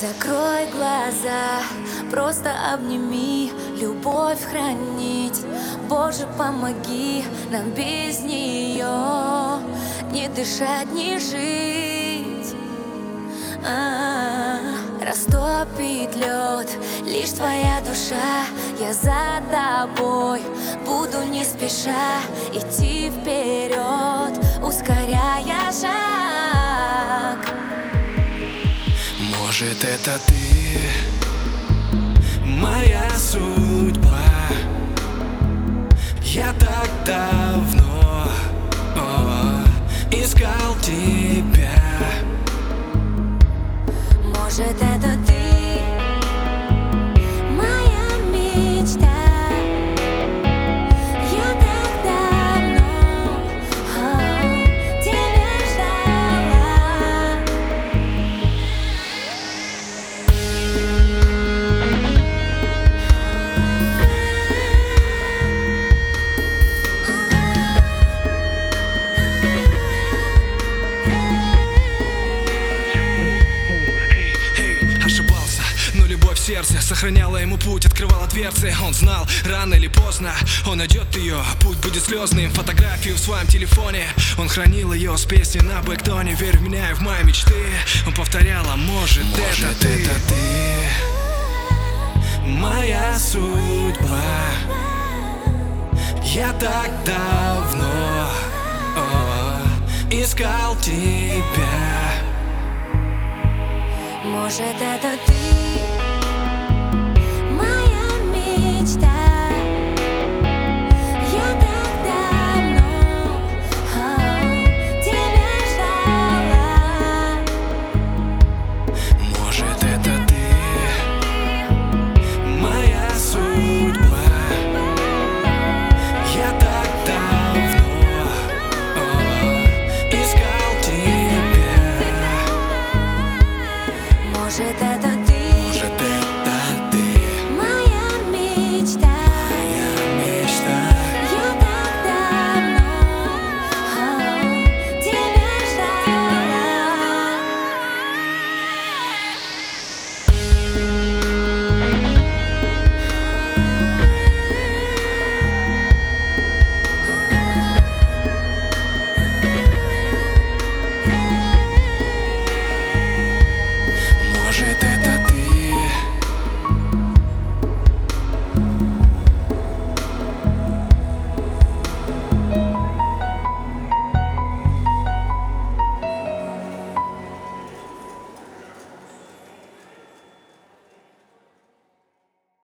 Закрой глаза, просто обними Любовь хранить. Боже, помоги нам без нее Не дышать, не жить. А -а -а. Растопит лед лишь твоя душа. Я за тобой буду не спеша Идти может это ты? Моя судьба. Я так давно о, Искал тебя. Может это ты сердце Сохраняла ему путь, открывала дверцы. Он знал, рано или поздно он найдет ее Путь будет слезным, фотографию в своем телефоне. Он хранил ее с песней на бэктоне Верь в меня и в мои мечты Он повторял, а может, может это, ты? это ты? Моя судьба Я так давно о, искал тебя Может это ты